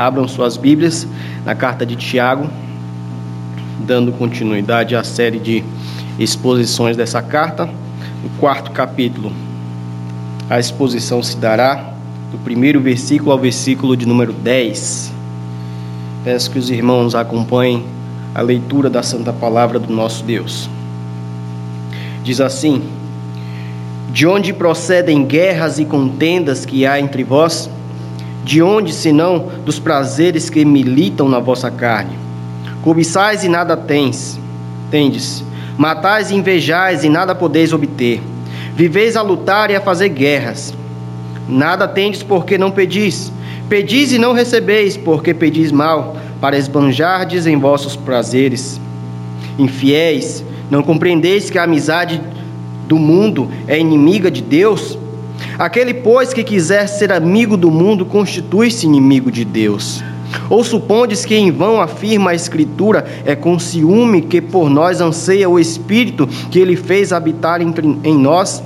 abram suas Bíblias na carta de Tiago, dando continuidade à série de exposições dessa carta. No quarto capítulo, a exposição se dará do primeiro versículo ao versículo de número 10. Peço que os irmãos acompanhem a leitura da santa palavra do nosso Deus. Diz assim: De onde procedem guerras e contendas que há entre vós? De onde, senão, dos prazeres que militam na vossa carne? Cobiçais e nada tens, tendes. Matais e invejais e nada podeis obter. Viveis a lutar e a fazer guerras. Nada tendes porque não pedis. Pedis e não recebeis, porque pedis mal, para esbanjardes em vossos prazeres. Infiéis, não compreendeis que a amizade do mundo é inimiga de Deus? Aquele, pois, que quiser ser amigo do mundo, constitui-se inimigo de Deus. Ou supondes que em vão afirma a Escritura, é com ciúme que por nós anseia o Espírito que ele fez habitar em nós?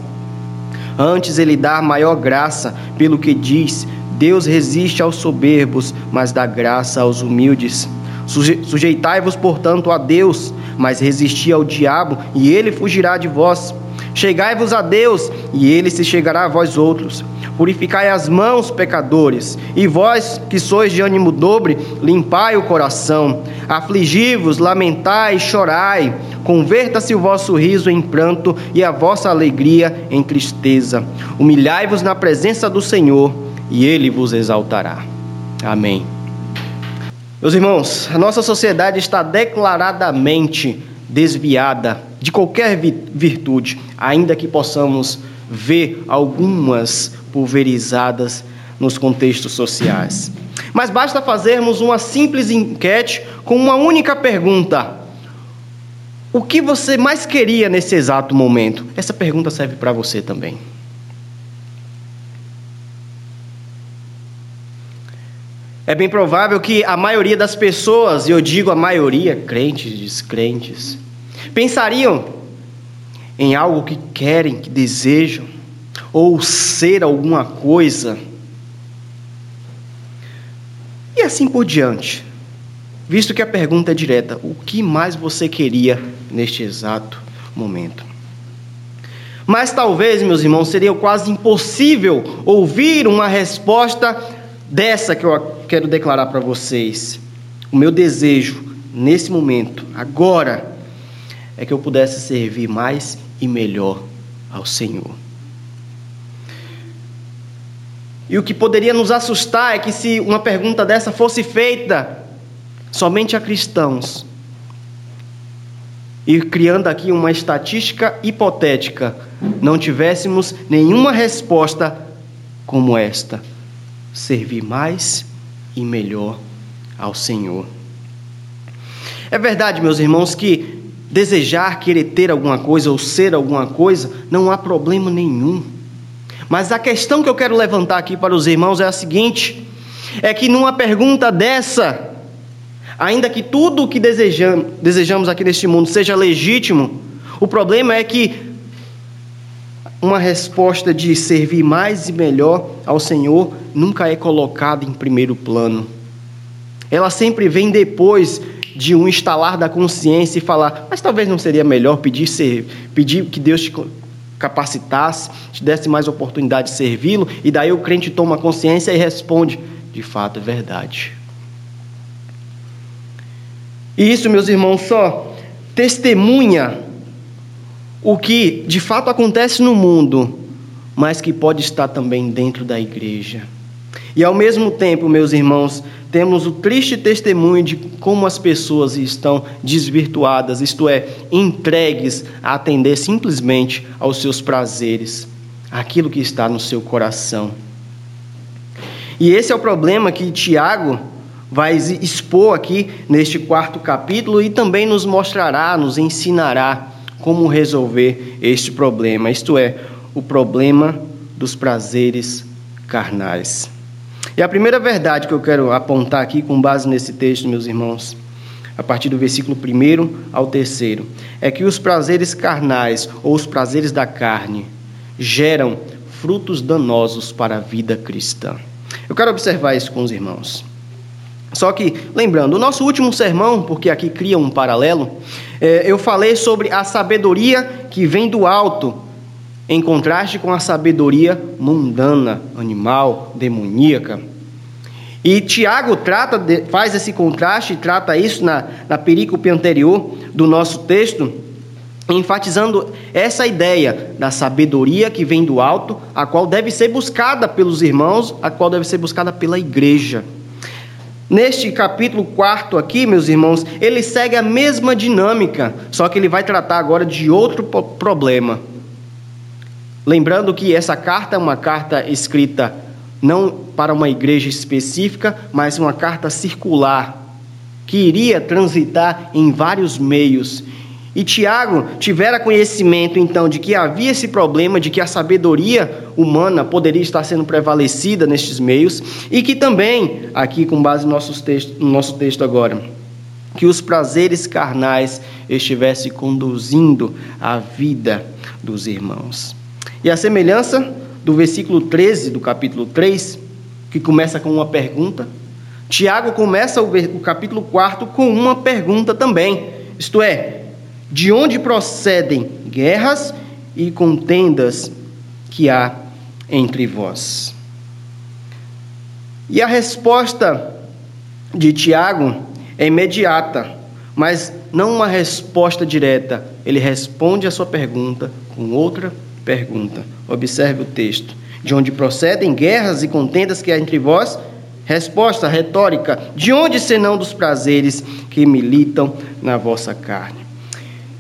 Antes ele dá maior graça, pelo que diz: Deus resiste aos soberbos, mas dá graça aos humildes. Sujeitai-vos, portanto, a Deus, mas resisti ao diabo, e ele fugirá de vós. Chegai-vos a Deus, e ele se chegará a vós outros. Purificai as mãos, pecadores, e vós que sois de ânimo dobre, limpai o coração. Afligi-vos, lamentai, chorai. Converta-se o vosso riso em pranto e a vossa alegria em tristeza. Humilhai-vos na presença do Senhor, e ele vos exaltará. Amém. Meus irmãos, a nossa sociedade está declaradamente desviada de qualquer virtude, ainda que possamos ver algumas pulverizadas nos contextos sociais. Mas basta fazermos uma simples enquete com uma única pergunta: O que você mais queria nesse exato momento? Essa pergunta serve para você também. É bem provável que a maioria das pessoas, e eu digo a maioria, crentes, descrentes, pensariam em algo que querem, que desejam, ou ser alguma coisa, e assim por diante. Visto que a pergunta é direta: o que mais você queria neste exato momento? Mas talvez, meus irmãos, seria quase impossível ouvir uma resposta dessa que eu quero declarar para vocês. O meu desejo nesse momento, agora, é que eu pudesse servir mais e melhor ao Senhor. E o que poderia nos assustar é que se uma pergunta dessa fosse feita somente a cristãos, e criando aqui uma estatística hipotética, não tivéssemos nenhuma resposta como esta: servir mais e melhor ao Senhor. É verdade, meus irmãos, que desejar, querer ter alguma coisa ou ser alguma coisa, não há problema nenhum. Mas a questão que eu quero levantar aqui para os irmãos é a seguinte: é que numa pergunta dessa, ainda que tudo o que desejamos, desejamos aqui neste mundo seja legítimo, o problema é que uma resposta de servir mais e melhor ao Senhor nunca é colocada em primeiro plano. Ela sempre vem depois de um instalar da consciência e falar: mas talvez não seria melhor pedir, ser, pedir que Deus te capacitasse, te desse mais oportunidade de servi-lo, e daí o crente toma consciência e responde: de fato é verdade. E isso, meus irmãos, só testemunha o que de fato acontece no mundo, mas que pode estar também dentro da igreja. E ao mesmo tempo, meus irmãos, temos o triste testemunho de como as pessoas estão desvirtuadas, isto é, entregues a atender simplesmente aos seus prazeres, aquilo que está no seu coração. E esse é o problema que Tiago vai expor aqui neste quarto capítulo e também nos mostrará, nos ensinará como resolver este problema, isto é, o problema dos prazeres carnais. E a primeira verdade que eu quero apontar aqui, com base nesse texto, meus irmãos, a partir do versículo 1 ao 3, é que os prazeres carnais ou os prazeres da carne geram frutos danosos para a vida cristã. Eu quero observar isso com os irmãos. Só que, lembrando, o nosso último sermão, porque aqui cria um paralelo, é, eu falei sobre a sabedoria que vem do alto, em contraste com a sabedoria mundana, animal, demoníaca. E Tiago trata de, faz esse contraste e trata isso na, na perícope anterior do nosso texto, enfatizando essa ideia da sabedoria que vem do alto, a qual deve ser buscada pelos irmãos, a qual deve ser buscada pela igreja. Neste capítulo 4 aqui, meus irmãos, ele segue a mesma dinâmica, só que ele vai tratar agora de outro problema. Lembrando que essa carta é uma carta escrita não para uma igreja específica, mas uma carta circular, que iria transitar em vários meios. E Tiago tivera conhecimento então de que havia esse problema, de que a sabedoria humana poderia estar sendo prevalecida nestes meios, e que também, aqui com base no nosso texto, no nosso texto agora, que os prazeres carnais estivessem conduzindo a vida dos irmãos. E a semelhança do versículo 13 do capítulo 3, que começa com uma pergunta. Tiago começa o, capítulo 4 com uma pergunta também, isto é, de onde procedem guerras e contendas que há entre vós? E a resposta de Tiago é imediata, mas não uma resposta direta. Ele responde a sua pergunta com outra pergunta. Observe o texto. De onde procedem guerras e contendas que há entre vós? Resposta retórica: De onde senão dos prazeres que militam na vossa carne?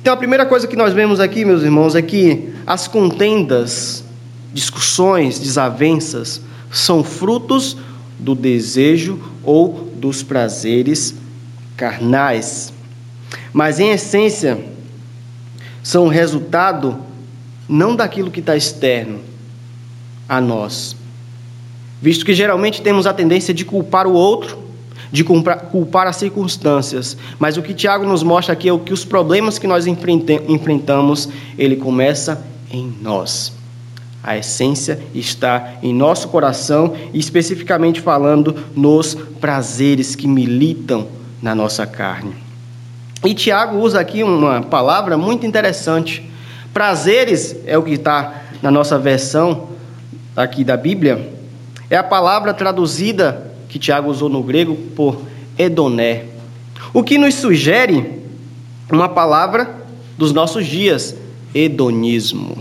Então, a primeira coisa que nós vemos aqui, meus irmãos, é que as contendas, discussões, desavenças, são frutos do desejo ou dos prazeres carnais. Mas, em essência, são resultado não daquilo que está externo a nós. Visto que geralmente temos a tendência de culpar o outro, de culpar as circunstâncias, mas o que Tiago nos mostra aqui é o que os problemas que nós enfrentamos, ele começa em nós. A essência está em nosso coração e especificamente falando nos prazeres que militam na nossa carne. E Tiago usa aqui uma palavra muito interessante Prazeres é o que está na nossa versão aqui da Bíblia. É a palavra traduzida que Tiago usou no grego por edoné. O que nos sugere uma palavra dos nossos dias, hedonismo.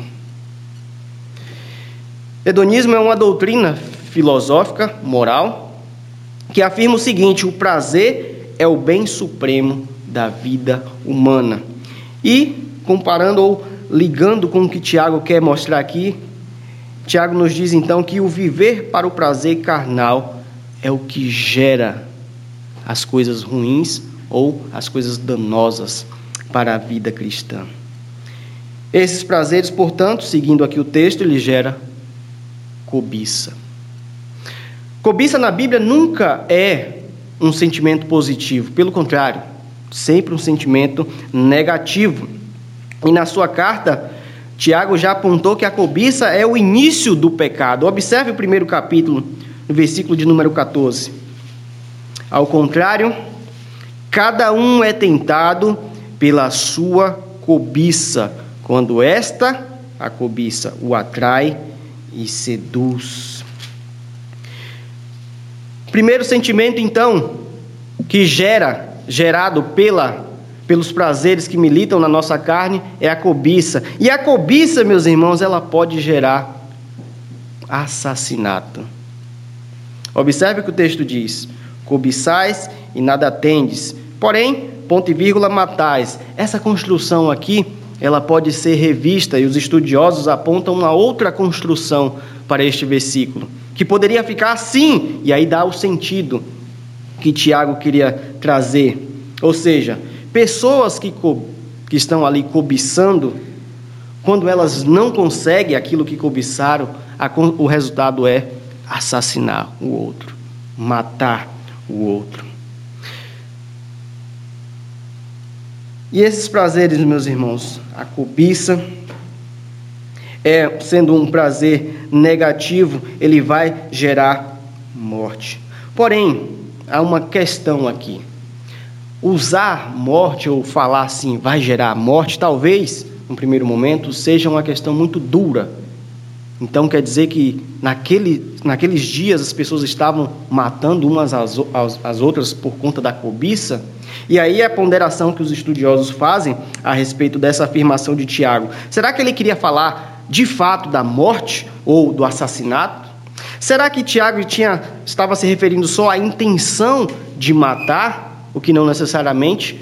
Hedonismo é uma doutrina filosófica, moral, que afirma o seguinte: o prazer é o bem supremo da vida humana. E, comparando ou ligando com o que Tiago quer mostrar aqui, Tiago nos diz então que o viver para o prazer carnal é o que gera as coisas ruins ou as coisas danosas para a vida cristã. Esses prazeres, portanto, seguindo aqui o texto, ele gera cobiça. Cobiça na Bíblia nunca é um sentimento positivo, pelo contrário, sempre um sentimento negativo. E na sua carta, Tiago já apontou que a cobiça é o início do pecado. Observe o primeiro capítulo, no versículo de número 14. Ao contrário, cada um é tentado pela sua cobiça, quando esta, a cobiça, o atrai e seduz. Primeiro sentimento, então, que gera, gerado pela pelos prazeres que militam na nossa carne é a cobiça. E a cobiça, meus irmãos, ela pode gerar assassinato. Observe o que o texto diz: cobiçais e nada tendes, porém, ponto e vírgula, matais. Essa construção aqui, ela pode ser revista e os estudiosos apontam uma outra construção para este versículo, que poderia ficar assim, e aí dá o sentido que Tiago queria trazer. Ou seja, Pessoas que, que estão ali cobiçando, quando elas não conseguem aquilo que cobiçaram, a, o resultado é assassinar o outro, matar o outro. E esses prazeres, meus irmãos, a cobiça, é sendo um prazer negativo, ele vai gerar morte. Porém, há uma questão aqui. Usar morte ou falar assim vai gerar morte, talvez, no primeiro momento, seja uma questão muito dura. Então quer dizer que naquele, naqueles dias as pessoas estavam matando umas às, às, às outras por conta da cobiça? E aí a ponderação que os estudiosos fazem a respeito dessa afirmação de Tiago. Será que ele queria falar de fato da morte ou do assassinato? Será que Tiago tinha, estava se referindo só à intenção de matar, o que não necessariamente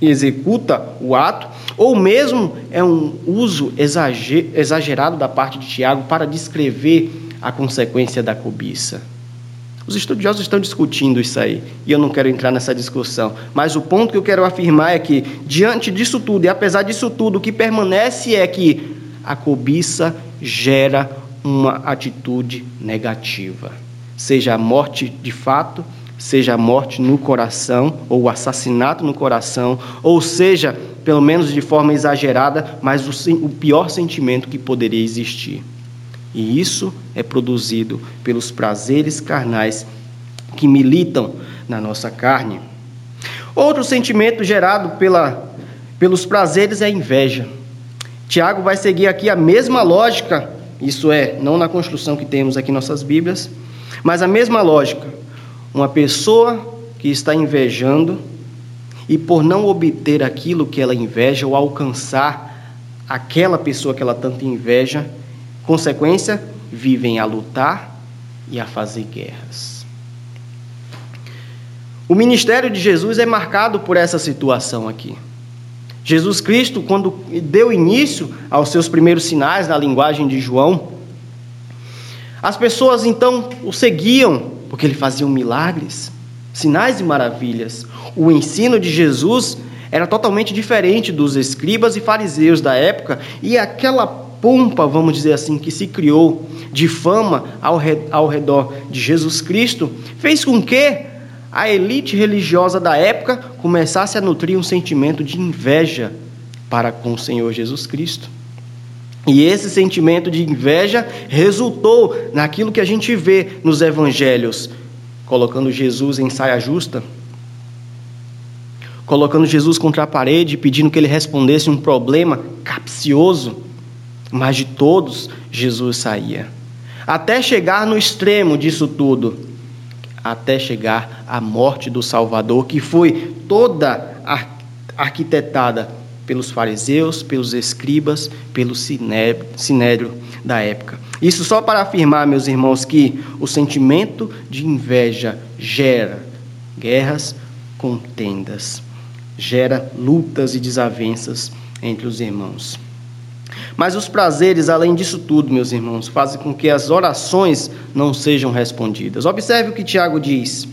executa o ato? Ou mesmo é um uso exagerado da parte de Tiago para descrever a consequência da cobiça? Os estudiosos estão discutindo isso aí, e eu não quero entrar nessa discussão. Mas o ponto que eu quero afirmar é que, diante disso tudo, e apesar disso tudo, o que permanece é que a cobiça gera uma atitude negativa. Seja a morte de fato, seja a morte no coração, ou o assassinato no coração, ou seja, pelo menos de forma exagerada, mas o, pior sentimento que poderia existir. E isso é produzido pelos prazeres carnais que militam na nossa carne. Outro sentimento gerado pela, pelos prazeres é a inveja. Tiago vai seguir aqui a mesma lógica, isso é, não na construção que temos aqui em nossas Bíblias, mas a mesma lógica. Uma pessoa que está invejando e por não obter aquilo que ela inveja ou alcançar aquela pessoa que ela tanto inveja, Consequência, vivem a lutar e a fazer guerras. O ministério de Jesus é marcado por essa situação aqui. Jesus Cristo, quando deu início aos seus primeiros sinais na linguagem de João, as pessoas então o seguiam, porque ele fazia milagres, sinais e maravilhas. O ensino de Jesus era totalmente diferente dos escribas e fariseus da época, e aquela pompa, vamos dizer assim, que se criou de fama ao, ao redor de Jesus Cristo, fez com que a elite religiosa da época começasse a nutrir um sentimento de inveja para com o Senhor Jesus Cristo. E esse sentimento de inveja resultou naquilo que a gente vê nos evangelhos, colocando Jesus em saia justa, colocando Jesus contra a parede, pedindo que ele respondesse um problema capcioso mas de todos Jesus saía. Até chegar no extremo disso tudo, até chegar à morte do Salvador, que foi toda arquitetada pelos fariseus, pelos escribas, pelo sinédrio da época. Isso só para afirmar, meus irmãos, que o sentimento de inveja gera guerras, contendas, gera lutas e desavenças entre os irmãos. Mas os prazeres, além disso tudo, meus irmãos, fazem com que as orações não sejam respondidas. Observe o que Tiago diz,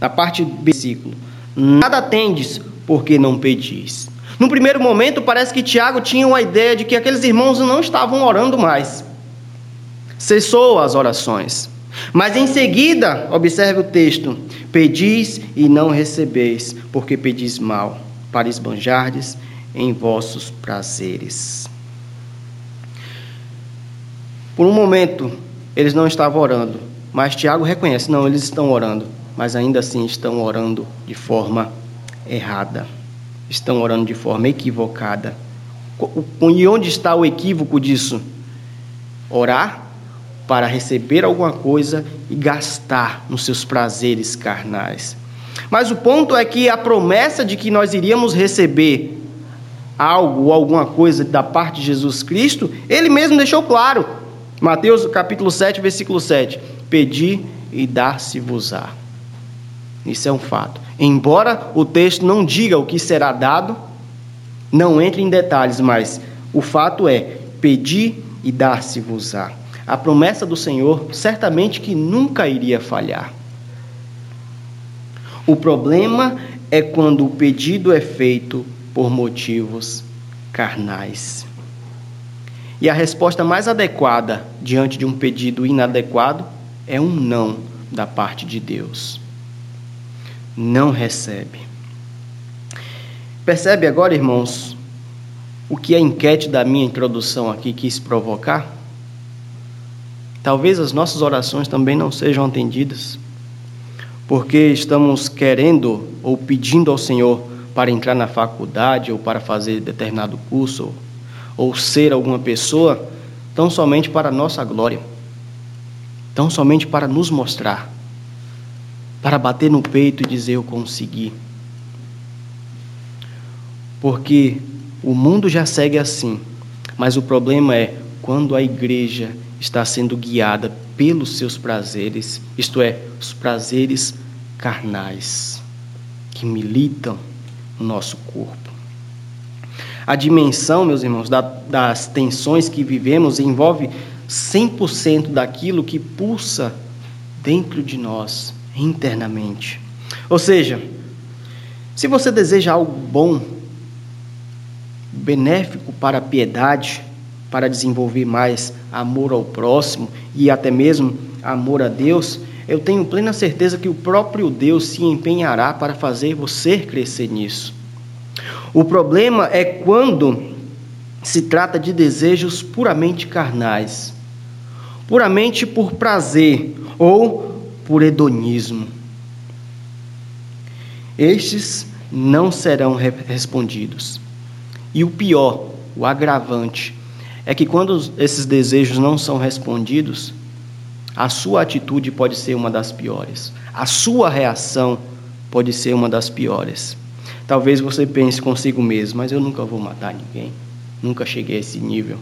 na parte do versículo: Nada tendes porque não pedis. No primeiro momento, parece que Tiago tinha uma ideia de que aqueles irmãos não estavam orando mais. Cessou as orações. Mas em seguida, observe o texto: Pedis e não recebeis, porque pedis mal, para esbanjardes em vossos prazeres. Por um momento, eles não estavam orando, mas Tiago reconhece: não, eles estão orando, mas ainda assim estão orando de forma errada, estão orando de forma equivocada. E onde está o equívoco disso? Orar para receber alguma coisa e gastar nos seus prazeres carnais. Mas o ponto é que a promessa de que nós iríamos receber algo ou alguma coisa da parte de Jesus Cristo, ele mesmo deixou claro. Mateus capítulo 7, versículo 7. Pedi e dar-se-vos-á. Isso é um fato. Embora o texto não diga o que será dado, não entre em detalhes, mas o fato é: pedi e dar-se-vos-á. A promessa do Senhor certamente que nunca iria falhar. O problema é quando o pedido é feito por motivos carnais. E a resposta mais adequada diante de um pedido inadequado é um não da parte de Deus. Não recebe. Percebe agora, irmãos, o que a enquete da minha introdução aqui quis provocar? Talvez as nossas orações também não sejam atendidas. porque estamos querendo ou pedindo ao Senhor para entrar na faculdade ou para fazer determinado curso ou, ser alguma pessoa, tão somente para a nossa glória, tão somente para nos mostrar, para bater no peito e dizer eu consegui. Porque o mundo já segue assim, mas o problema é quando a igreja está sendo guiada pelos seus prazeres, isto é, os prazeres carnais que militam no nosso corpo. A dimensão, meus irmãos, das tensões que vivemos envolve 100% daquilo que pulsa dentro de nós, internamente. Ou seja, se você deseja algo bom, benéfico para a piedade, para desenvolver mais amor ao próximo e até mesmo amor a Deus, eu tenho plena certeza que o próprio Deus se empenhará para fazer você crescer nisso. O problema é quando se trata de desejos puramente carnais, puramente por prazer ou por hedonismo. Estes não serão respondidos. E o pior, o agravante, é que quando esses desejos não são respondidos, a sua atitude pode ser uma das piores, a sua reação pode ser uma das piores. Talvez você pense consigo mesmo, mas eu nunca vou matar ninguém, nunca cheguei a esse nível.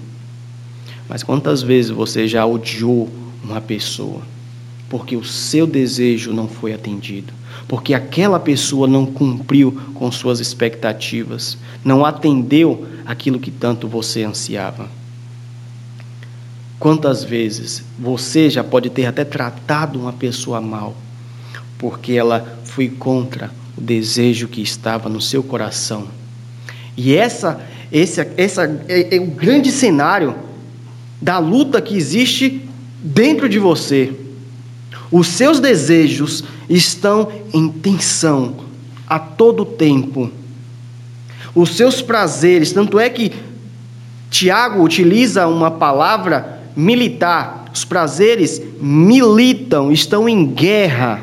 Mas quantas vezes você já odiou uma pessoa porque o seu desejo não foi atendido? porque aquela pessoa não cumpriu com suas expectativas, não atendeu aquilo que tanto você ansiava. Quantas vezes você já pode ter até tratado uma pessoa mal, porque ela foi contra o desejo que estava no seu coração. E essa, esse, essa é, é o grande cenário da luta que existe dentro de você. Os seus desejos estão em tensão a todo tempo. Os seus prazeres, tanto é que Tiago utiliza uma palavra militar. Os prazeres militam, estão em guerra.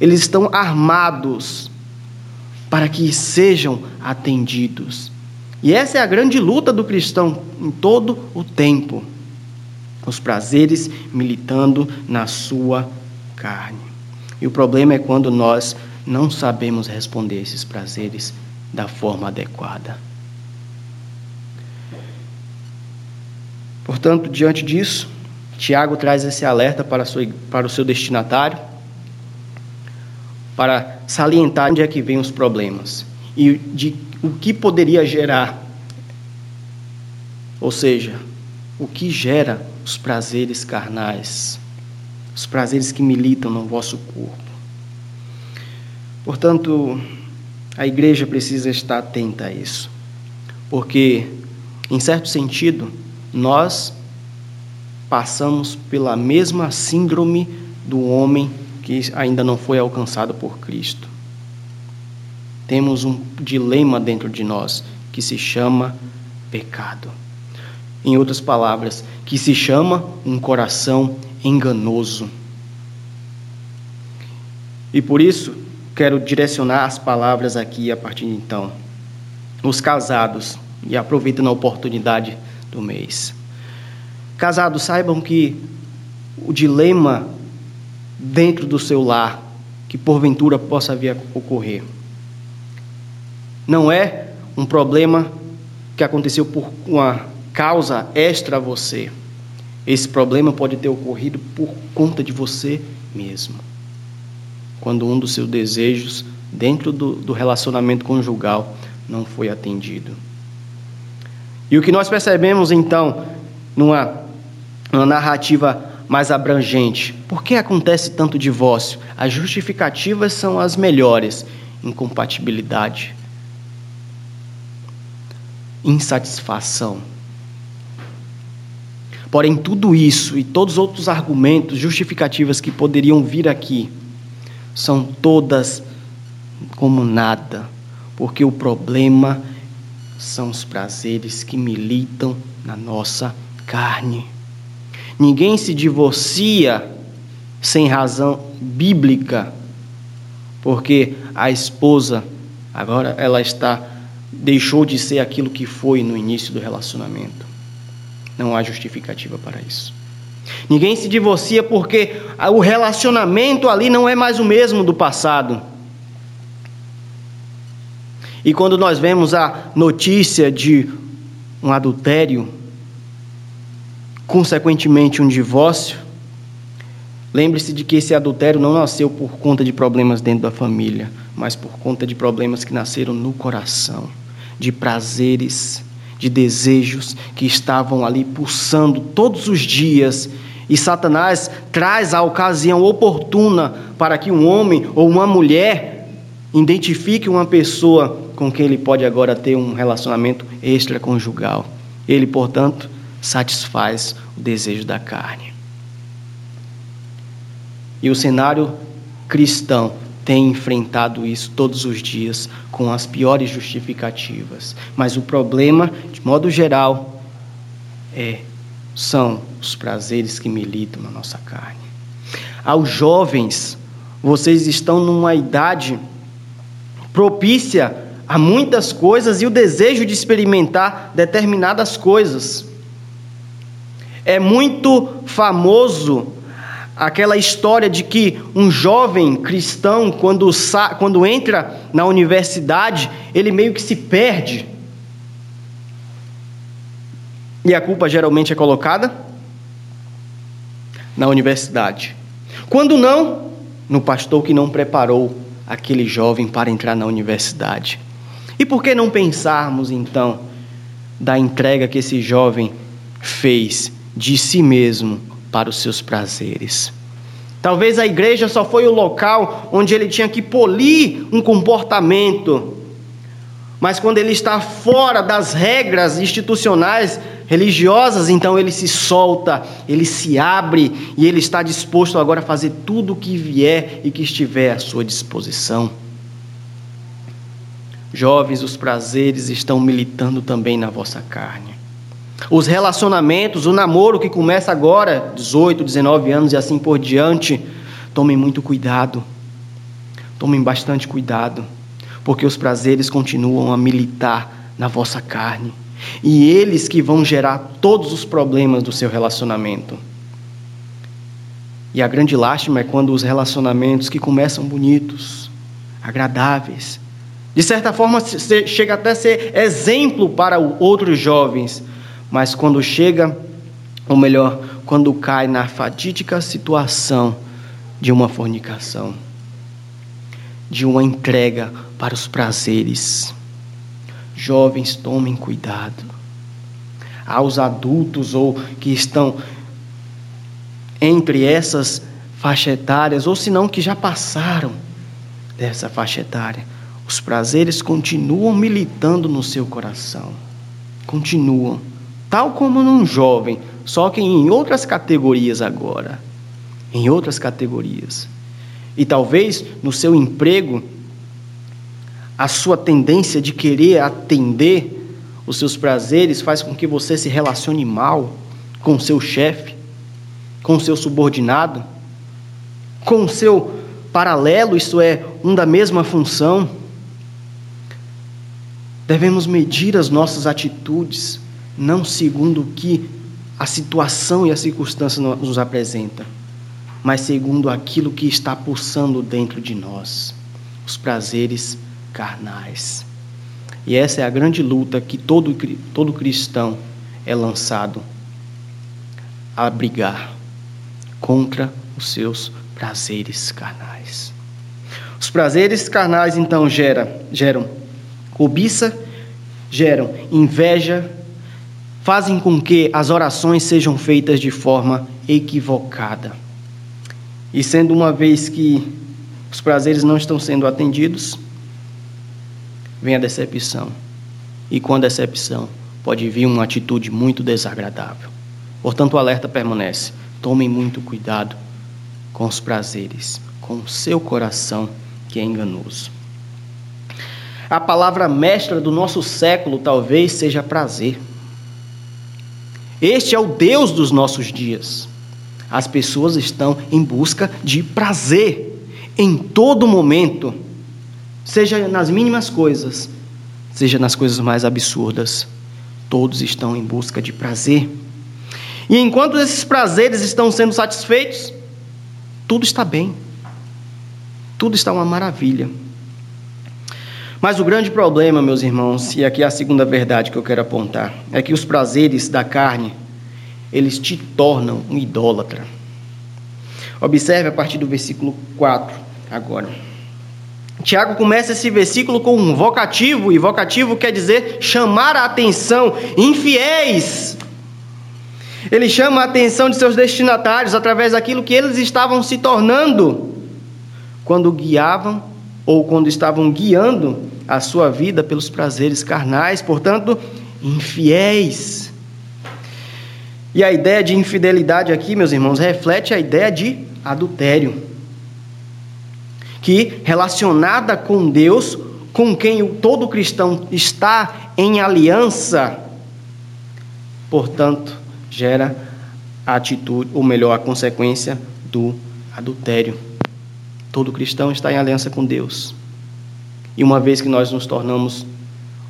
Eles estão armados para que sejam atendidos. E essa é a grande luta do cristão em todo o tempo. Os prazeres militando na sua carne. E o problema é quando nós não sabemos responder esses prazeres da forma adequada. Portanto, diante disso, Tiago traz esse alerta para, sua, para o seu destinatário, para salientar onde é que vêm os problemas e de o que poderia gerar, ou seja, o que gera os prazeres carnais os prazeres que militam no vosso corpo. Portanto, a igreja precisa estar atenta a isso, porque, em certo sentido, nós passamos pela mesma síndrome do homem que ainda não foi alcançado por Cristo. Temos um dilema dentro de nós que se chama pecado. Em outras palavras, que se chama um coração enganoso. E por isso, quero direcionar as palavras aqui a partir de então. Os casados, e aproveitando a oportunidade do mês. Casados, saibam que o dilema dentro do seu lar, que porventura possa vir a ocorrer, não é um problema que aconteceu por uma causa extra a você. Esse problema pode ter ocorrido por conta de você mesmo. Quando um dos seus desejos dentro do, do relacionamento conjugal não foi atendido. E o que nós percebemos então, numa, numa narrativa mais abrangente, por que acontece tanto divórcio? As justificativas são as melhores: incompatibilidade, insatisfação Porém, tudo isso e todos os outros argumentos, justificativas que poderiam vir aqui, são todas como nada, porque o problema são os prazeres que militam na nossa carne. Ninguém se divorcia sem razão bíblica porque a esposa agora ela está deixou de ser aquilo que foi no início do relacionamento. Não há justificativa para isso. Ninguém se divorcia porque o relacionamento ali não é mais o mesmo do passado. E quando nós vemos a notícia de um adultério, consequentemente um divórcio, lembre-se de que esse adultério não nasceu por conta de problemas dentro da família, mas por conta de problemas que nasceram no coração, de prazeres, de desejos que estavam ali pulsando todos os dias. E Satanás traz a ocasião oportuna para que um homem ou uma mulher identifique uma pessoa com quem ele pode agora ter um relacionamento extraconjugal. Ele, portanto, satisfaz o desejo da carne. E o cenário cristão tem enfrentado isso todos os dias com as piores justificativas. Mas o problema, de modo geral, é são os prazeres que militam na nossa carne. Aos jovens, vocês estão numa idade propícia a muitas coisas e o desejo de experimentar determinadas coisas. É muito famoso aquela história de que um jovem cristão, quando, quando entra na universidade, ele meio que se perde. E a culpa geralmente é colocada na universidade. Quando não, no pastor que não preparou aquele jovem para entrar na universidade. E por que não pensarmos então da entrega que esse jovem fez de si mesmo para os seus prazeres. Talvez a igreja só foi o local onde ele tinha que polir um comportamento. Mas quando ele está fora das regras institucionais religiosas, então ele se solta, ele se abre e ele está disposto agora a fazer tudo o que vier e que estiver à sua disposição. Jovens, os prazeres estão militando também na vossa carne. Os relacionamentos, o namoro que começa agora, 18, 19 anos e assim por diante, tomem muito cuidado. Tomem bastante cuidado, porque os prazeres continuam a militar na vossa carne. E eles que vão gerar todos os problemas do seu relacionamento. E a grande lástima é quando os relacionamentos que começam bonitos, agradáveis, de certa forma chega até a ser exemplo para outros jovens, mas quando chega, ou melhor, quando cai na fatídica situação de uma fornicação, de uma entrega para os prazeres. Jovens, tomem cuidado. Aos adultos ou que estão entre essas faixa etárias, ou se não que já passaram dessa faixa etária, os prazeres continuam militando no seu coração. Continuam tal como num jovem, só que em outras categorias agora. Em outras categorias. E talvez no seu emprego, a sua tendência de querer atender os seus prazeres faz com que você se relacione mal com o seu chefe, com o seu subordinado, com o seu paralelo, isto é, um da mesma função. Devemos medir as nossas atitudes não segundo o que a situação e a circunstância nos apresenta, mas segundo aquilo que está pulsando dentro de nós, os prazeres carnais. E essa é a grande luta que todo, todo cristão é lançado a brigar contra os seus prazeres carnais. Os prazeres carnais então gera, geram cobiça, geram inveja, fazem com que as orações sejam feitas de forma equivocada. E sendo uma vez que os prazeres não estão sendo atendidos, vem a decepção. E com a decepção pode vir uma atitude muito desagradável. Portanto, o alerta permanece. Tomem muito cuidado com os prazeres, com o seu coração que é enganoso. A palavra mestra do nosso século talvez seja prazer. Este é o Deus dos nossos dias. As pessoas estão em busca de prazer. em todo momento, seja nas mínimas coisas, seja nas coisas mais absurdas, todos estão em busca de prazer. E enquanto esses prazeres estão sendo satisfeitos, tudo está bem, tudo está uma maravilha. Mas o grande problema, meus irmãos, e aqui é a segunda verdade que eu quero apontar, é que os prazeres da carne, eles te tornam um idólatra. Observe a partir do versículo 4 agora. Tiago começa esse versículo com um vocativo, e vocativo quer dizer chamar a atenção, infiéis. Ele chama a atenção de seus destinatários através daquilo que eles estavam se tornando quando guiavam ou quando estavam guiando a sua vida pelos prazeres carnais, portanto, infiéis. E a ideia de infidelidade aqui, meus irmãos, reflete a ideia de adultério, que relacionada com Deus, com quem todo cristão está em aliança, portanto, gera a atitude, ou melhor, a consequência do adultério. Todo cristão está em aliança com Deus. E uma vez que nós nos tornamos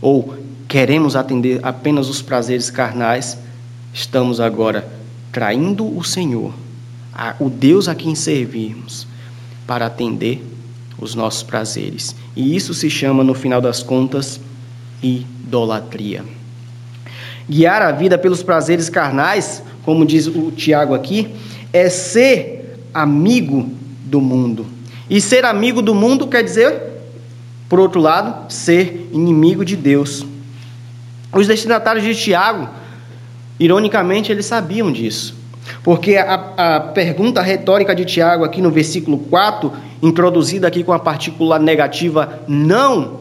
ou queremos atender apenas os prazeres carnais, estamos agora traindo o Senhor, o Deus a quem servimos, para atender os nossos prazeres. E isso se chama, no final das contas, idolatria. Guiar a vida pelos prazeres carnais, como diz o Tiago aqui, é ser amigo do mundo. E ser amigo do mundo quer dizer, por outro lado, ser inimigo de Deus. Os destinatários de Tiago, ironicamente, eles sabiam disso. Porque a, a, pergunta retórica de Tiago, aqui no versículo 4, introduzida aqui com a partícula negativa não,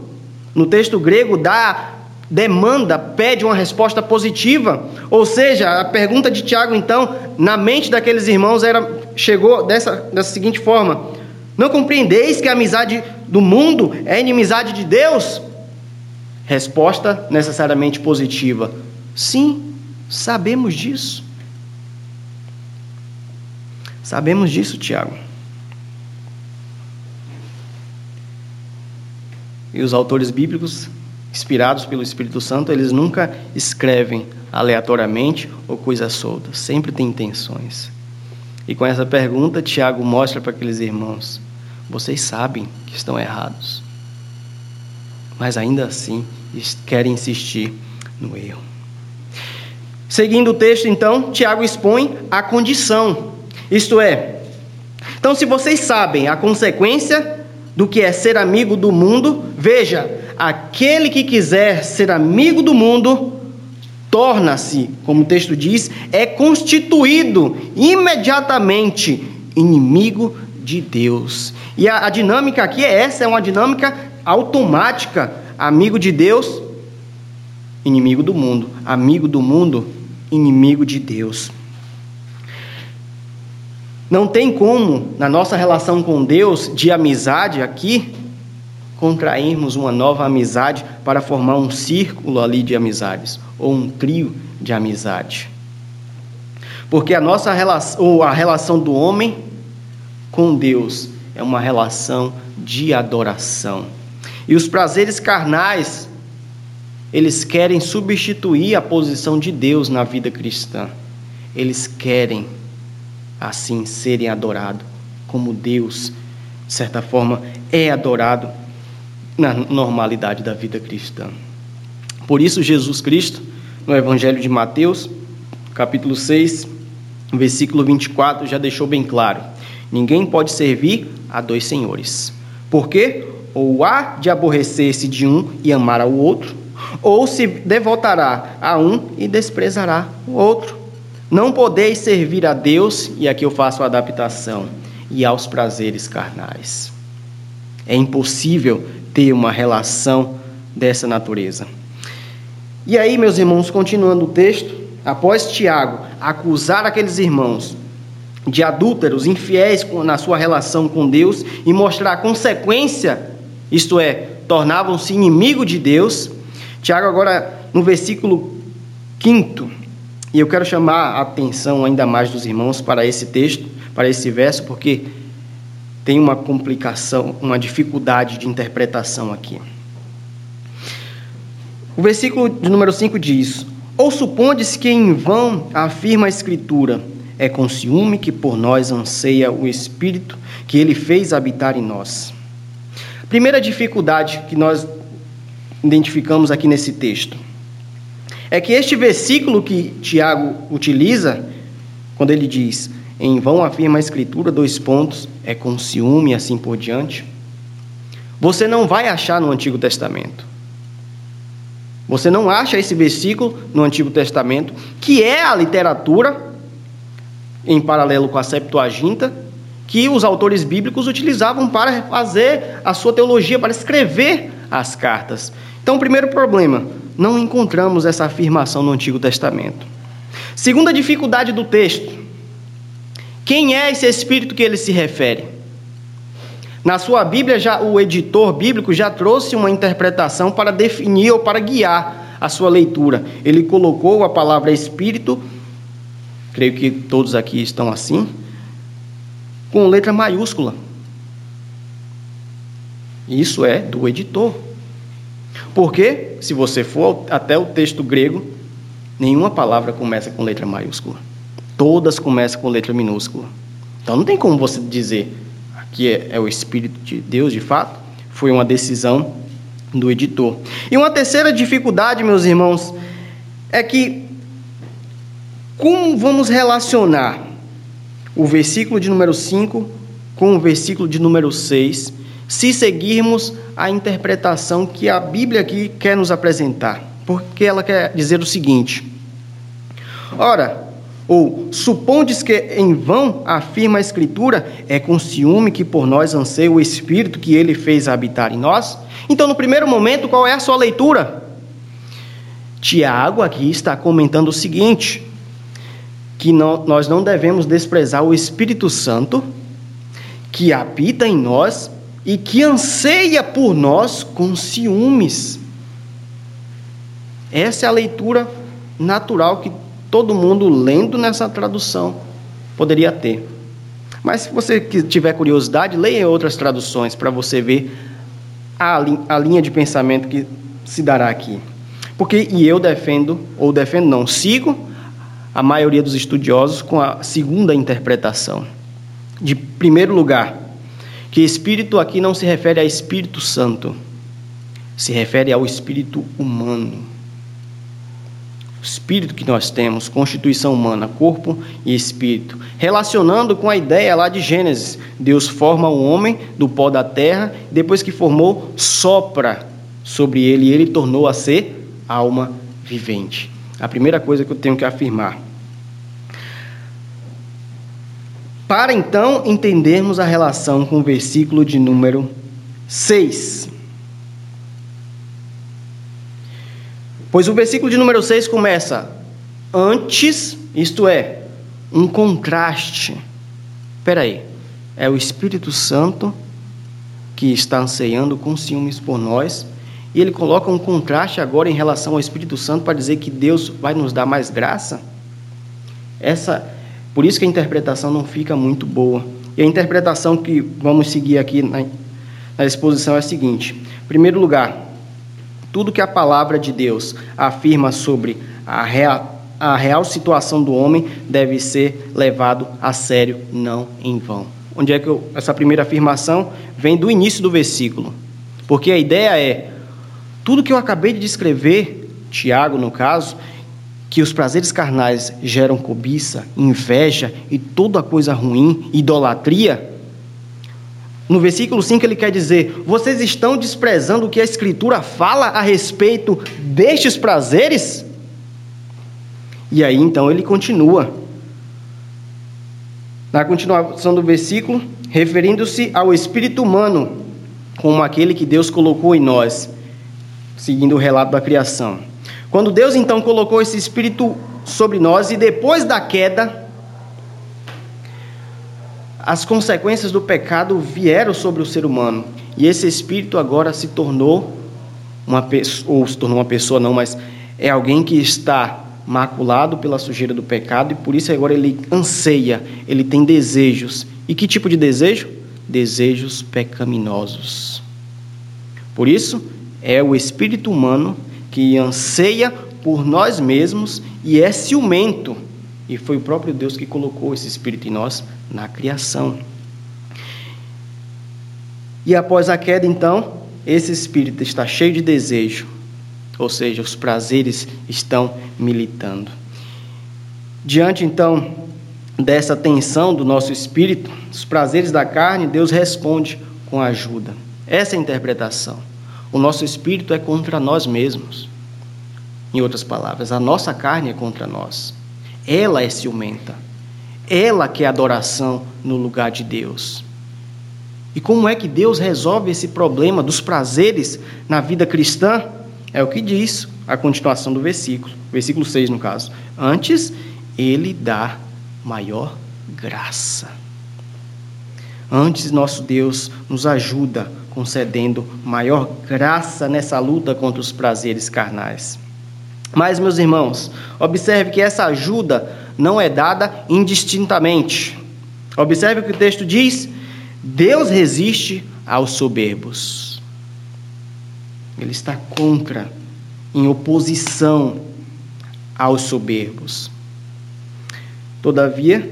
no texto grego dá demanda, pede uma resposta positiva. Ou seja, a pergunta de Tiago, então, na mente daqueles irmãos, era chegou dessa, dessa seguinte forma: não compreendeis que a amizade do mundo é inimizade de Deus? Resposta necessariamente positiva. Sim, sabemos disso. Sabemos disso, Tiago. E os autores bíblicos, inspirados pelo Espírito Santo, eles nunca escrevem aleatoriamente ou coisas soltas, sempre tem intenções. E com essa pergunta, Tiago mostra para aqueles irmãos vocês sabem que estão errados, mas ainda assim querem insistir no erro. Seguindo o texto, então, Tiago expõe a condição, isto é, então, se vocês sabem a consequência do que é ser amigo do mundo, veja, aquele que quiser ser amigo do mundo, torna-se, como o texto diz, é constituído imediatamente inimigo de Deus. E a, a dinâmica aqui é essa: é uma dinâmica automática. Amigo de Deus, inimigo do mundo. Amigo do mundo, inimigo de Deus. Não tem como, na nossa relação com Deus, de amizade aqui, contrairmos uma nova amizade para formar um círculo ali de amizades, ou um trio de amizade. Porque a nossa relação, ou a relação do homem com Deus é uma relação de adoração. E os prazeres carnais, eles querem substituir a posição de Deus na vida cristã. Eles querem, assim, serem adorados como Deus, de certa forma, é adorado na normalidade da vida cristã. Por isso, Jesus Cristo, no Evangelho de Mateus, capítulo 6, versículo 24, já deixou bem claro Ninguém pode servir a dois senhores. Porque ou há de aborrecer-se de um e amar ao outro, ou se devotará a um e desprezará o outro. Não podeis servir a Deus, e aqui eu faço a adaptação, e aos prazeres carnais. É impossível ter uma relação dessa natureza. E aí, meus irmãos, continuando o texto, após Tiago acusar aqueles irmãos de adúlteros, infiéis na sua relação com Deus e mostrar a consequência, isto é, tornavam-se inimigo de Deus. Tiago, agora no versículo 5, e eu quero chamar a atenção ainda mais dos irmãos para esse texto, para esse verso, porque tem uma complicação, uma dificuldade de interpretação aqui. O versículo de número 5 diz: Ou supondes que em vão afirma a Escritura, é com ciúme que por nós anseia o Espírito que ele fez habitar em nós. Primeira dificuldade que nós identificamos aqui nesse texto é que este versículo que Tiago utiliza, quando ele diz em vão afirma a Escritura, dois pontos, é com ciúme e assim por diante. Você não vai achar no Antigo Testamento. Você não acha esse versículo no Antigo Testamento, que é a literatura, em paralelo com a Septuaginta, que os autores bíblicos utilizavam para fazer a sua teologia, para escrever as cartas. Então, primeiro problema, não encontramos essa afirmação no Antigo Testamento. Segunda dificuldade do texto, quem é esse espírito que ele se refere? Na sua Bíblia, já o editor bíblico já trouxe uma interpretação para definir ou para guiar a sua leitura. Ele colocou a palavra espírito, creio que todos aqui estão assim, com letra maiúscula. Isso é do editor. Porque, se você for até o texto grego, nenhuma palavra começa com letra maiúscula. Todas começam com letra minúscula. Então não tem como você dizer que é, é o Espírito de Deus de fato. Foi uma decisão do editor. E uma terceira dificuldade, meus irmãos, é que como vamos relacionar o versículo de número 5 com o versículo de número 6, se seguirmos a interpretação que a Bíblia aqui quer nos apresentar? Porque ela quer dizer o seguinte: Ora, ou supondes que em vão afirma a Escritura, é com ciúme que por nós anseia o Espírito que ele fez habitar em nós? Então, no primeiro momento, qual é a sua leitura? Tiago aqui está comentando o seguinte: que não, nós não devemos desprezar o Espírito Santo que habita em nós e que anseia por nós com ciúmes. Essa é a leitura natural que todo mundo lendo nessa tradução poderia ter. Mas se você tiver curiosidade, leia outras traduções para você ver a, a linha de pensamento que se dará aqui. Porque, e eu defendo, ou defendo não, sigo a maioria dos estudiosos com a segunda interpretação. De primeiro lugar, que espírito aqui não se refere a Espírito Santo, se refere ao espírito humano espírito que nós temos, constituição humana, corpo e espírito. Relacionando com a ideia lá de Gênesis, Deus forma o homem do pó da terra, depois que formou, sopra sobre ele e ele tornou a ser alma vivente. A primeira coisa que eu tenho que afirmar. Para então entendermos a relação com o versículo de número 6. Pois o versículo de número 6 começa: Antes, isto é, um contraste. Espera aí, é o Espírito Santo que está anseando com ciúmes por nós, e ele coloca um contraste agora em relação ao Espírito Santo para dizer que Deus vai nos dar mais graça. Essa, por isso que a interpretação não fica muito boa. E a interpretação que vamos seguir aqui na, na exposição é a seguinte: em primeiro lugar, tudo que a palavra de Deus afirma sobre a real, a real situação do homem deve ser levado a sério, não em vão. Onde é que eu, essa primeira afirmação vem do início do versículo? Porque a ideia é: tudo que eu acabei de descrever, Tiago no caso, que os prazeres carnais geram cobiça, inveja e toda coisa ruim, idolatria, no versículo 5 ele quer dizer: Vocês estão desprezando o que a Escritura fala a respeito destes prazeres? E aí então ele continua. Na continuação do versículo, referindo-se ao espírito humano, como aquele que Deus colocou em nós, seguindo o relato da criação. Quando Deus então colocou esse espírito sobre nós e depois da queda, as consequências do pecado vieram sobre o ser humano e esse espírito agora se tornou uma pessoa, ou se tornou uma pessoa não, mas é alguém que está maculado pela sujeira do pecado e por isso agora ele anseia, ele tem desejos. E que tipo de desejo? desejos pecaminosos. Por isso, é o espírito humano que anseia por nós mesmos e é ciumento. E foi o próprio Deus que colocou esse espírito em nós na criação. E após a queda, então, esse espírito está cheio de desejo, ou seja, os prazeres estão militando. Diante, então, dessa tensão do nosso espírito, os prazeres da carne, Deus responde com ajuda. Essa é a interpretação. O nosso espírito é contra nós mesmos. Em outras palavras, a nossa carne é contra nós. Ela é ciumenta. Ela quer adoração no lugar de Deus. E como é que Deus resolve esse problema dos prazeres na vida cristã? É o que diz a continuação do versículo, versículo 6 no caso. Antes, ele dá maior graça. Antes, nosso Deus nos ajuda concedendo maior graça nessa luta contra os prazeres carnais. Mas, meus irmãos, observe que essa ajuda não é dada indistintamente. Observe o que o texto diz: Deus resiste aos soberbos. Ele está contra, em oposição aos soberbos. Todavia,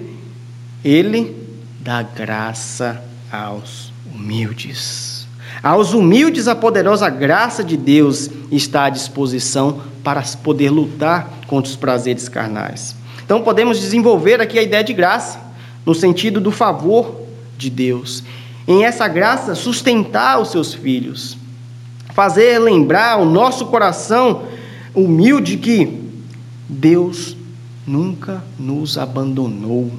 ele dá graça aos humildes. Aos humildes, a poderosa graça de Deus está à disposição para poder lutar contra os prazeres carnais. Então, podemos desenvolver aqui a ideia de graça, no sentido do favor de Deus. Em essa graça, sustentar os seus filhos, fazer lembrar o nosso coração humilde que Deus nunca nos abandonou.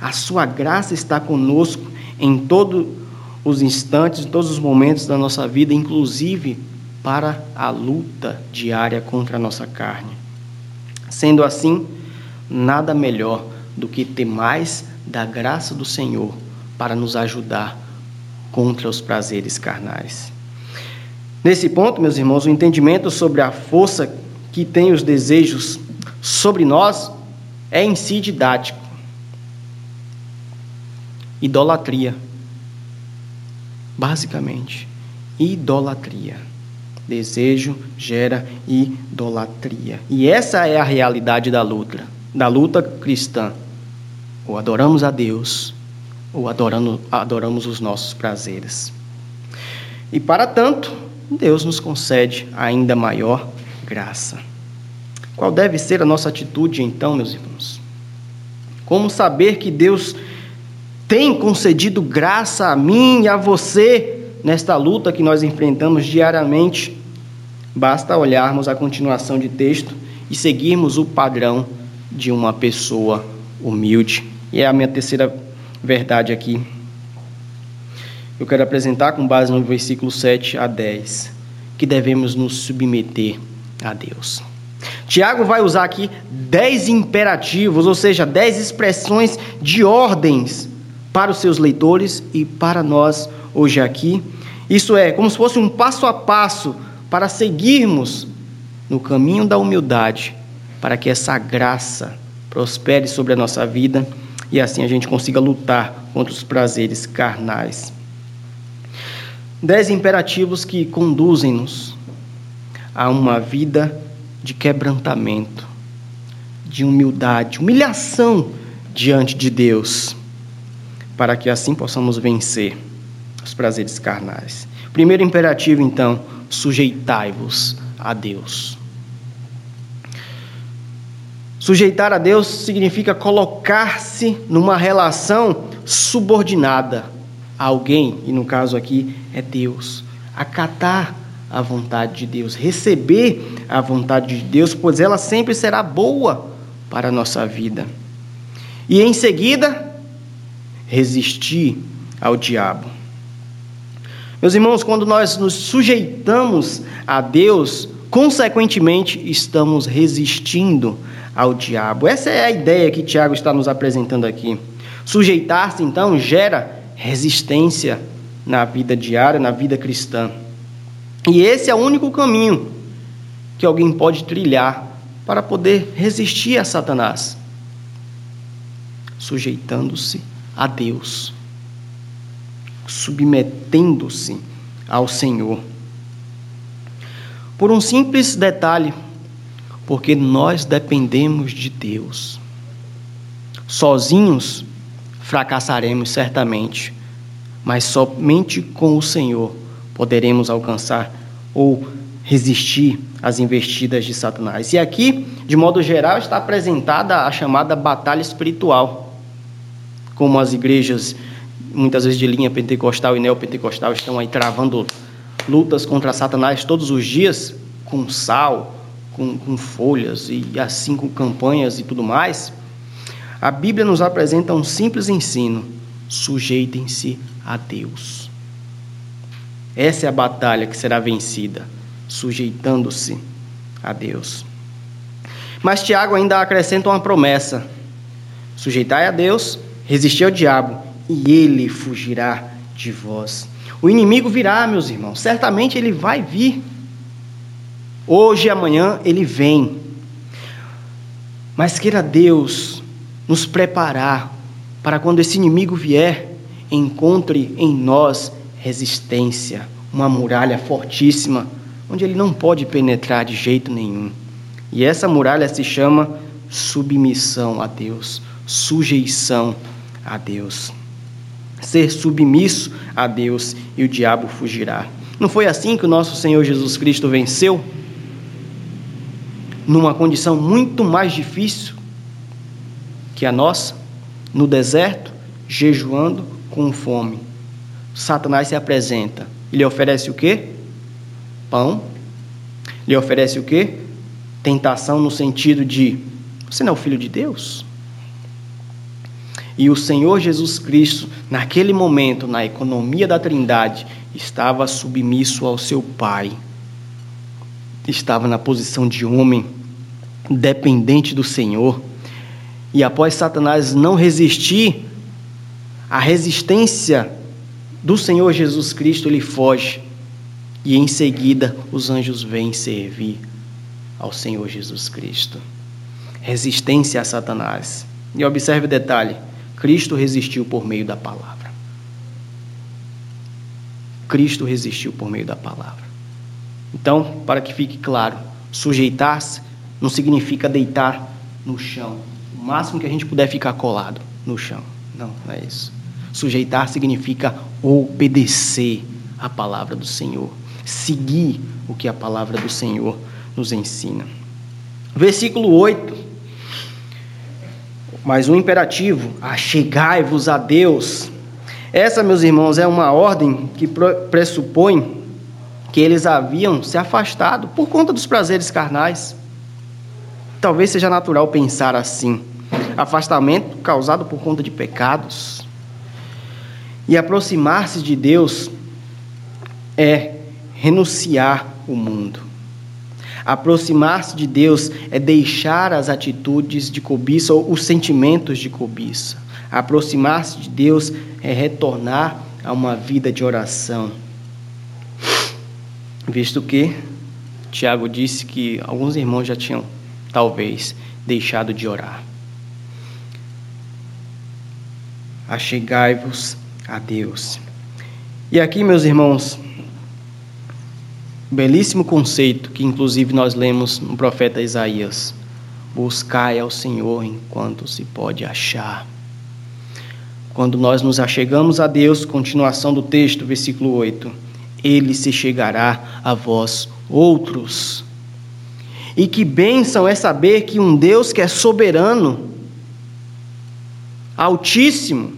A sua graça está conosco em todos os instantes, todos os momentos da nossa vida, inclusive para a luta diária contra a nossa carne. Sendo assim, nada melhor do que ter mais da graça do Senhor para nos ajudar contra os prazeres carnais. Nesse ponto, meus irmãos, o entendimento sobre a força que tem os desejos sobre nós é em si didático. Idolatria. Basicamente, idolatria. Desejo gera idolatria. E essa é a realidade da luta, da luta cristã. Ou adoramos a Deus, ou adoramos, adoramos os nossos prazeres. E para tanto, Deus nos concede ainda maior graça. Qual deve ser a nossa atitude então, meus irmãos? Como saber que Deus tem concedido graça a mim e a você nesta luta que nós enfrentamos diariamente? Basta olharmos a continuação de texto e seguirmos o padrão de uma pessoa humilde. E é a minha terceira verdade aqui. Eu quero apresentar com base no versículo 7 a 10, que devemos nos submeter a Deus. Tiago vai usar aqui dez imperativos, ou seja, dez expressões de ordens para os seus leitores e para nós hoje aqui. Isso é como se fosse um passo a passo para seguirmos no caminho da humildade, para que essa graça prospere sobre a nossa vida e assim a gente consiga lutar contra os prazeres carnais. Dez imperativos que conduzem-nos a uma vida de quebrantamento, de humildade, humilhação diante de Deus, para que assim possamos vencer os prazeres carnais. Primeiro imperativo, então, sujeitai-vos a Deus. Sujeitar a Deus significa colocar-se numa relação subordinada a alguém, e no caso aqui é Deus. Acatar a vontade de Deus, receber a vontade de Deus, pois ela sempre será boa para a nossa vida. E em seguida, resistir ao diabo. Meus irmãos, quando nós nos sujeitamos a Deus, consequentemente estamos resistindo ao diabo. Essa é a ideia que Tiago está nos apresentando aqui. Sujeitar-se, então, gera resistência na vida diária, na vida cristã. E esse é o único caminho que alguém pode trilhar para poder resistir a Satanás, sujeitando-se a Deus. submetendo-se ao Senhor. Por um simples detalhe, porque nós dependemos de Deus. Sozinhos fracassaremos certamente, mas somente com o Senhor poderemos alcançar ou resistir às investidas de Satanás. E aqui, de modo geral, está apresentada a chamada batalha espiritual, como as igrejas, muitas vezes de linha pentecostal e neopentecostal, estão aí travando lutas contra Satanás todos os dias, com sal, com, com folhas e assim com campanhas e tudo mais. A Bíblia nos apresenta um simples ensino: sujeitem-se a Deus. Essa é a batalha que será vencida, sujeitando-se a Deus. Mas Tiago ainda acrescenta uma promessa: sujeitai a Deus, resistir ao diabo, e ele fugirá de vós. O inimigo virá, meus irmãos, certamente ele vai vir. Hoje e amanhã ele vem. Mas queira Deus nos preparar para quando esse inimigo vier, encontre em nós resistência, uma muralha fortíssima, onde ele não pode penetrar de jeito nenhum. E essa muralha se chama submissão a Deus, sujeição a Deus ser submisso a Deus e o diabo fugirá. Não foi assim que o nosso Senhor Jesus Cristo venceu? Numa condição muito mais difícil que a nossa, no deserto, jejuando com fome. Satanás se apresenta. Ele oferece o quê? Pão. Ele oferece o quê? Tentação no sentido de: você não é o filho de Deus? E o Senhor Jesus Cristo, naquele momento, na economia da Trindade, estava submisso ao seu Pai. Estava na posição de homem, dependente do Senhor. E após Satanás não resistir à resistência do Senhor Jesus Cristo, ele foge. E em seguida os anjos vêm servir ao Senhor Jesus Cristo. Resistência a Satanás. E observe o detalhe: Cristo resistiu por meio da palavra. Cristo resistiu por meio da palavra. Então, para que fique claro, sujeitar-se não significa deitar no chão. O máximo que a gente puder ficar colado no chão. Não, não é isso. Sujeitar significa obedecer a palavra do Senhor, seguir o que a palavra do Senhor nos ensina. Versículo 8 mas um imperativo: achegai-vos a Deus. Essa, meus irmãos, é uma ordem que pressupõe que eles haviam se afastado por conta dos prazeres carnais. Talvez seja natural pensar assim. Afastamento causado por conta de pecados. E aproximar-se de Deus é renunciar o mundo. Aproximar-se de Deus é deixar as atitudes de cobiça ou os sentimentos de cobiça. Aproximar-se de Deus é retornar a uma vida de oração. Visto que Tiago disse que alguns irmãos já tinham, talvez, deixado de orar. Achegai-vos a Deus. E aqui, meus irmãos, belíssimo conceito que inclusive nós lemos no profeta Isaías: buscai ao Senhor enquanto se pode achar. Quando nós nos achegamos a Deus, continuação do texto, versículo 8: Ele se chegará a vós outros. E que bênção é saber que um Deus que é soberano, altíssimo,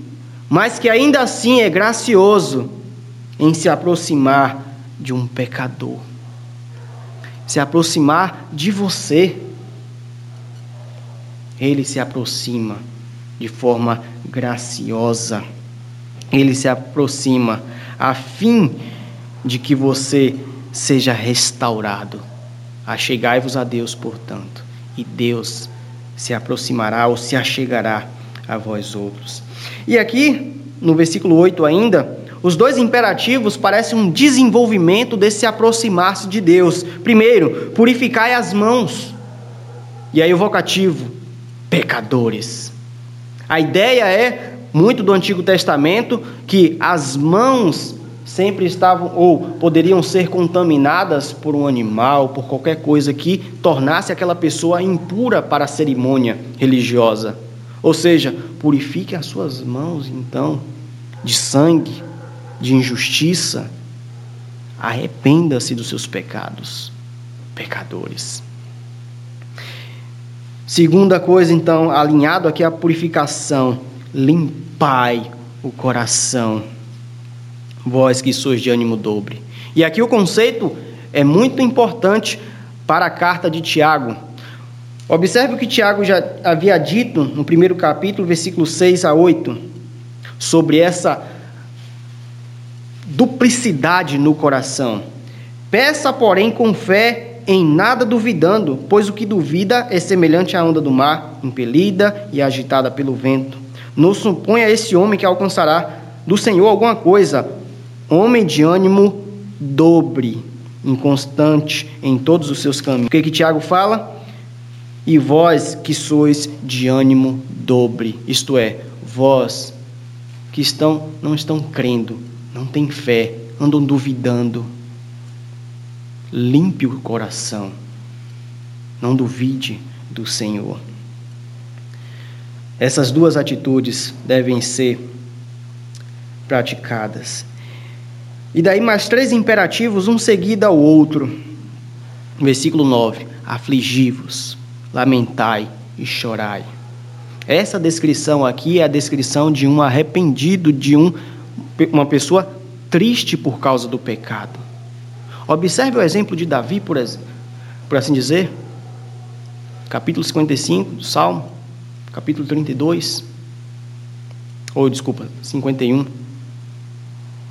mas que ainda assim é gracioso em se aproximar de um pecador, se aproximar de você. Ele se aproxima de forma graciosa. Ele se aproxima a fim de que você seja restaurado. Achegai-vos a Deus, portanto, e Deus se aproximará ou se achegará a vós outros. E aqui, no versículo 8 ainda, os dois imperativos parecem um desenvolvimento desse aproximar-se de Deus. Primeiro, purificai as mãos. E aí o vocativo, pecadores. A ideia é muito do Antigo Testamento que as mãos sempre estavam ou poderiam ser contaminadas por um animal, por qualquer coisa que tornasse aquela pessoa impura para a cerimônia religiosa. Ou seja, purifique as suas mãos então de sangue, de injustiça. Arrependa-se dos seus pecados, pecadores. Segunda coisa, então, alinhado aqui à purificação, limpai o coração vós que sois de ânimo dobre. E aqui o conceito é muito importante para a carta de Tiago. Observe o que Tiago já havia dito no primeiro capítulo, versículos 6 a 8, sobre essa duplicidade no coração. Peça, porém, com fé, em nada duvidando, pois o que duvida é semelhante à onda do mar, impelida e agitada pelo vento. Não suponha esse homem que alcançará do Senhor alguma coisa, homem de ânimo dobre, inconstante em todos os seus caminhos. O que, que Tiago fala? E vós que sois de ânimo dobre, isto é, vós que estão não estão crendo, não têm fé, andam duvidando. Limpe o coração. Não duvide do Senhor. Essas duas atitudes devem ser praticadas. E daí mais três imperativos, um seguido ao outro. Versículo 9: Afligi-vos, lamentai e chorai. Essa descrição aqui é a descrição de um arrependido, de um, uma pessoa triste por causa do pecado. Observe o exemplo de Davi, por, por assim dizer. Capítulo 55 do Salmo, capítulo 32. Ou, desculpa, 51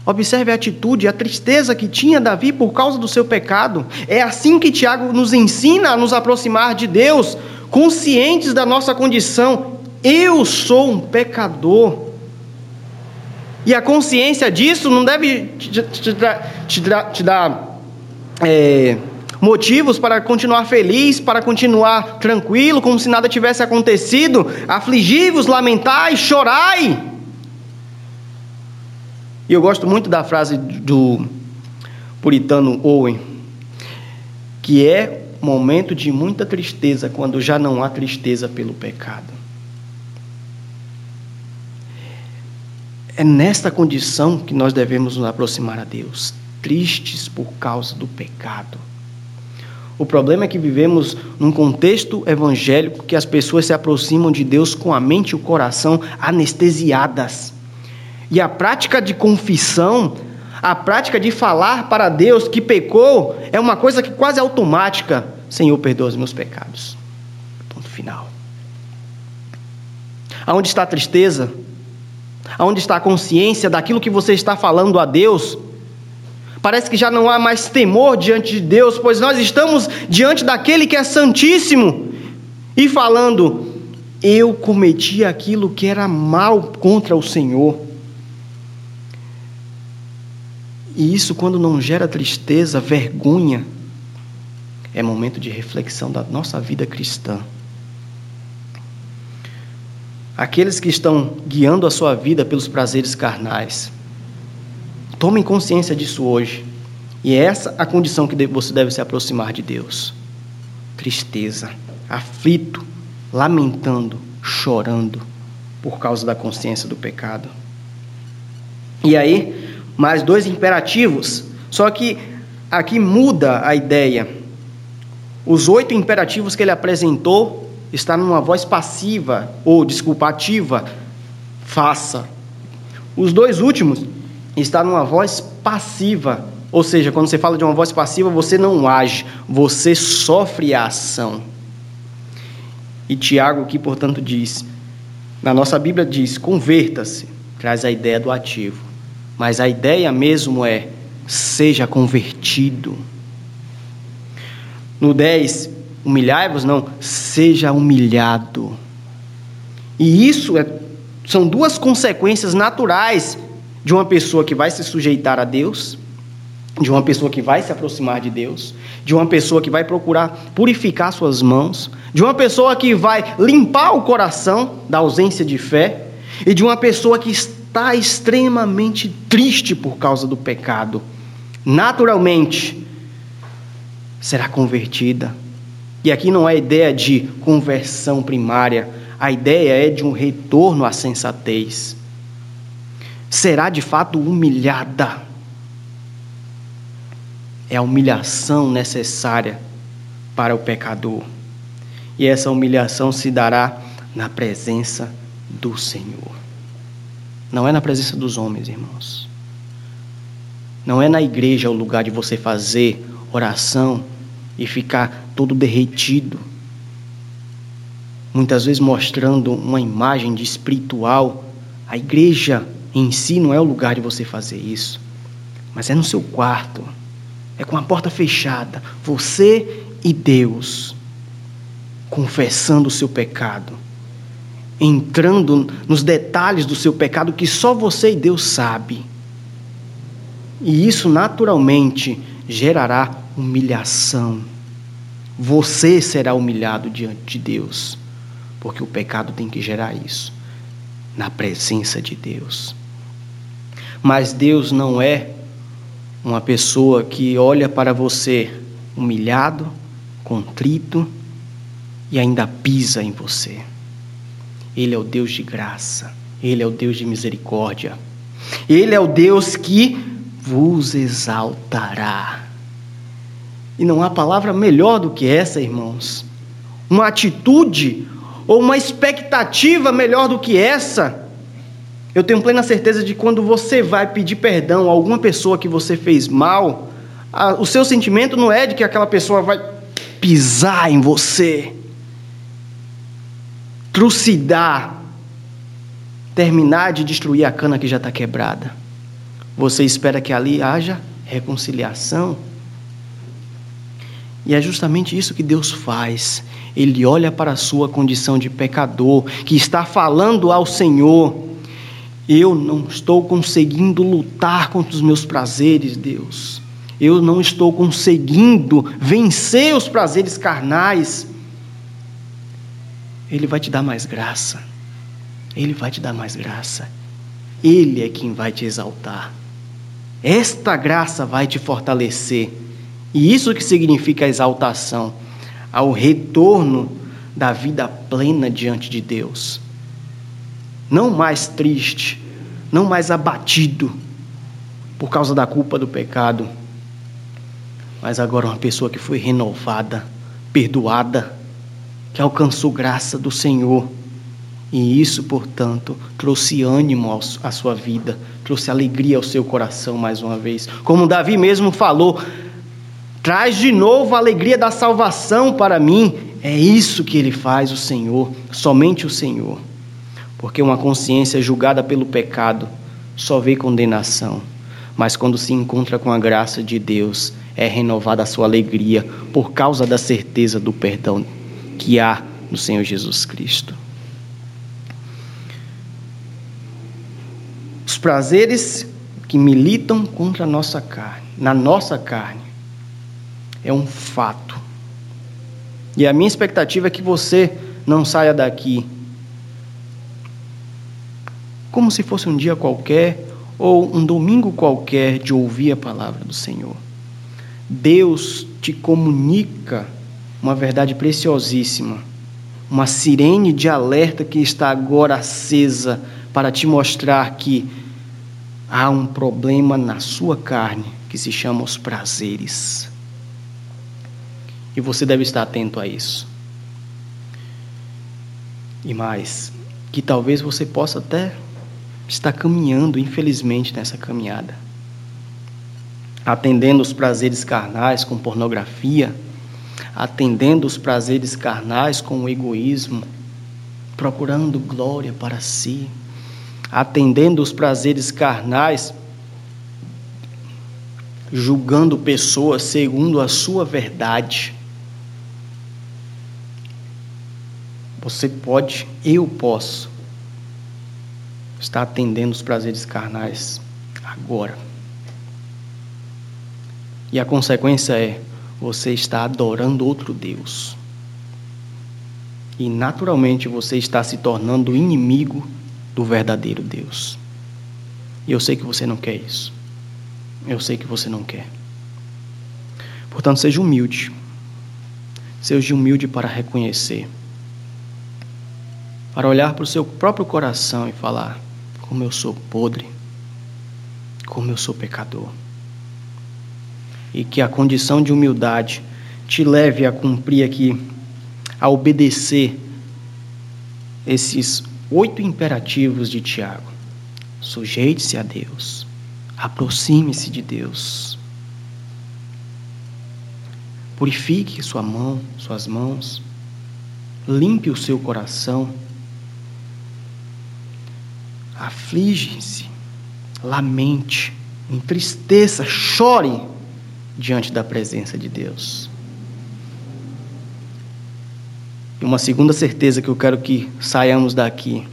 Observe a atitude, a tristeza que tinha Davi por causa do seu pecado. É assim que Tiago nos ensina a nos aproximar de Deus, conscientes da nossa condição. Eu sou um pecador. E a consciência disso não deve te, te, te, te dar é, motivos para continuar feliz, para continuar tranquilo, como se nada tivesse acontecido. Afligi-vos, lamentai, chorai. E eu gosto muito da frase do puritano Owen, que é momento de muita tristeza quando já não há tristeza pelo pecado. É nesta condição que nós devemos nos aproximar a Deus, tristes por causa do pecado. O problema é que vivemos num contexto evangélico que as pessoas se aproximam de Deus com a mente e o coração anestesiadas. E a prática de confissão, a prática de falar para Deus que pecou, é uma coisa que quase é automática. Senhor, perdoa os meus pecados. Ponto final. Aonde está a tristeza? Aonde está a consciência daquilo que você está falando a Deus? Parece que já não há mais temor diante de Deus, pois nós estamos diante daquele que é santíssimo e falando: eu cometi aquilo que era mal contra o Senhor. E isso, quando não gera tristeza, vergonha, é momento de reflexão da nossa vida cristã. Aqueles que estão guiando a sua vida pelos prazeres carnais, tomem consciência disso hoje. E é essa a condição que você deve se aproximar de Deus. Tristeza, aflito, lamentando, chorando por causa da consciência do pecado. E aí, mais dois imperativos. Só que aqui muda a ideia. Os oito imperativos que ele apresentou está numa voz passiva ou desculpativa, faça. Os dois últimos está numa voz passiva, ou seja, quando você fala de uma voz passiva, você não age, você sofre a ação. E Tiago aqui, portanto, diz, na nossa Bíblia diz, converta-se, traz a ideia do ativo. Mas a ideia mesmo é: seja convertido. No 10, humilhai-vos, não, seja humilhado. E isso é, são duas consequências naturais de uma pessoa que vai se sujeitar a Deus, de uma pessoa que vai se aproximar de Deus, de uma pessoa que vai procurar purificar suas mãos, de uma pessoa que vai limpar o coração da ausência de fé e de uma pessoa que está extremamente triste por causa do pecado, naturalmente será convertida. E aqui não é ideia de conversão primária, a ideia é de um retorno à sensatez. Será de fato humilhada. É a humilhação necessária para o pecador. E essa humilhação se dará na presença do Senhor. Não é na presença dos homens, irmãos. Não é na igreja o lugar de você fazer oração e ficar todo derretido. Muitas vezes mostrando uma imagem de espiritual. A igreja em si não é o lugar de você fazer isso, mas é no seu quarto, é com a porta fechada, você e Deus, confessando o seu pecado, entrando nos detalhes do seu pecado que só você e Deus sabe. E isso naturalmente gerará humilhação. Você será humilhado diante de Deus, porque o pecado tem que gerar isso, na presença de Deus. Mas Deus não é uma pessoa que olha para você humilhado, contrito e ainda pisa em você. Ele é o Deus de graça, ele é o Deus de misericórdia. Ele é o Deus que vos exaltará. E não há palavra melhor do que essa, irmãos. Uma atitude ou uma expectativa melhor do que essa. Eu tenho plena certeza de quando você vai pedir perdão a alguma pessoa que você fez mal, a, o seu sentimento não é de que aquela pessoa vai pisar em você, trucidar, terminar de destruir a cana que já está quebrada. Você espera que ali haja reconciliação. E é justamente isso que Deus faz. Ele olha para a sua condição de pecador, que está falando ao Senhor: Eu não estou conseguindo lutar contra os meus prazeres, Deus. Eu não estou conseguindo vencer os prazeres carnais. Ele vai te dar mais graça. Ele vai te dar mais graça. Ele é quem vai te exaltar. Esta graça vai te fortalecer. E isso que significa a exaltação, ao retorno da vida plena diante de Deus. Não mais triste, não mais abatido por causa da culpa do pecado, mas agora uma pessoa que foi renovada, perdoada, que alcançou graça do Senhor. E isso, portanto, trouxe ânimo à sua vida, trouxe alegria ao seu coração mais uma vez. Como Davi mesmo falou, traz de novo a alegria da salvação para mim. É isso que ele faz, o Senhor, somente o Senhor. Porque uma consciência julgada pelo pecado só vê condenação, mas quando se encontra com a graça de Deus, é renovada a sua alegria por causa da certeza do perdão que há no Senhor Jesus Cristo. Os prazeres que militam contra a nossa carne, na nossa carne, é um fato. E a minha expectativa é que você não saia daqui como se fosse um dia qualquer ou um domingo qualquer de ouvir a palavra do Senhor. Deus te comunica uma verdade preciosíssima, uma sirene de alerta que está agora acesa para te mostrar que há um problema na sua carne que se chama os prazeres. E você deve estar atento a isso. E mais, que talvez você possa até estar caminhando, infelizmente, nessa caminhada atendendo os prazeres carnais com pornografia, atendendo os prazeres carnais com o egoísmo, procurando glória para si, atendendo os prazeres carnais, julgando pessoas segundo a sua verdade. Você pode, eu posso, estar atendendo os prazeres carnais agora. E a consequência é você está adorando outro Deus. E naturalmente você está se tornando inimigo do verdadeiro Deus. E eu sei que você não quer isso. Eu sei que você não quer. Portanto, seja humilde. Seja humilde para reconhecer. Para olhar para o seu próprio coração e falar: como eu sou podre, como eu sou pecador. E que a condição de humildade te leve a cumprir aqui, a obedecer esses oito imperativos de Tiago. Sujeite-se a Deus, aproxime-se de Deus, purifique sua mão, suas mãos, limpe o seu coração, aflige-se, lamente, entristeça, chore diante da presença de Deus. E uma segunda certeza que eu quero que saiamos daqui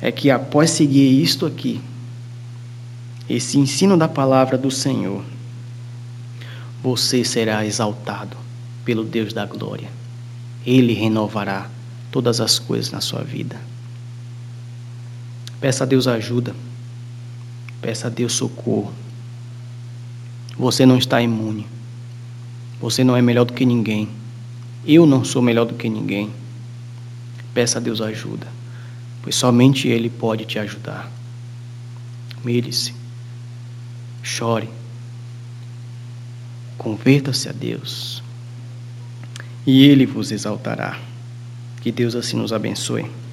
é que após seguir isto aqui, esse ensino da palavra do Senhor, você será exaltado pelo Deus da glória. Ele renovará todas as coisas na sua vida. Peça a Deus ajuda. Peça a Deus socorro. Você não está imune. Você não é melhor do que ninguém. Eu não sou melhor do que ninguém. Peça a Deus ajuda, pois somente Ele pode te ajudar. Mire-se, chore, converta-se a Deus e Ele vos exaltará. Que Deus assim nos abençoe.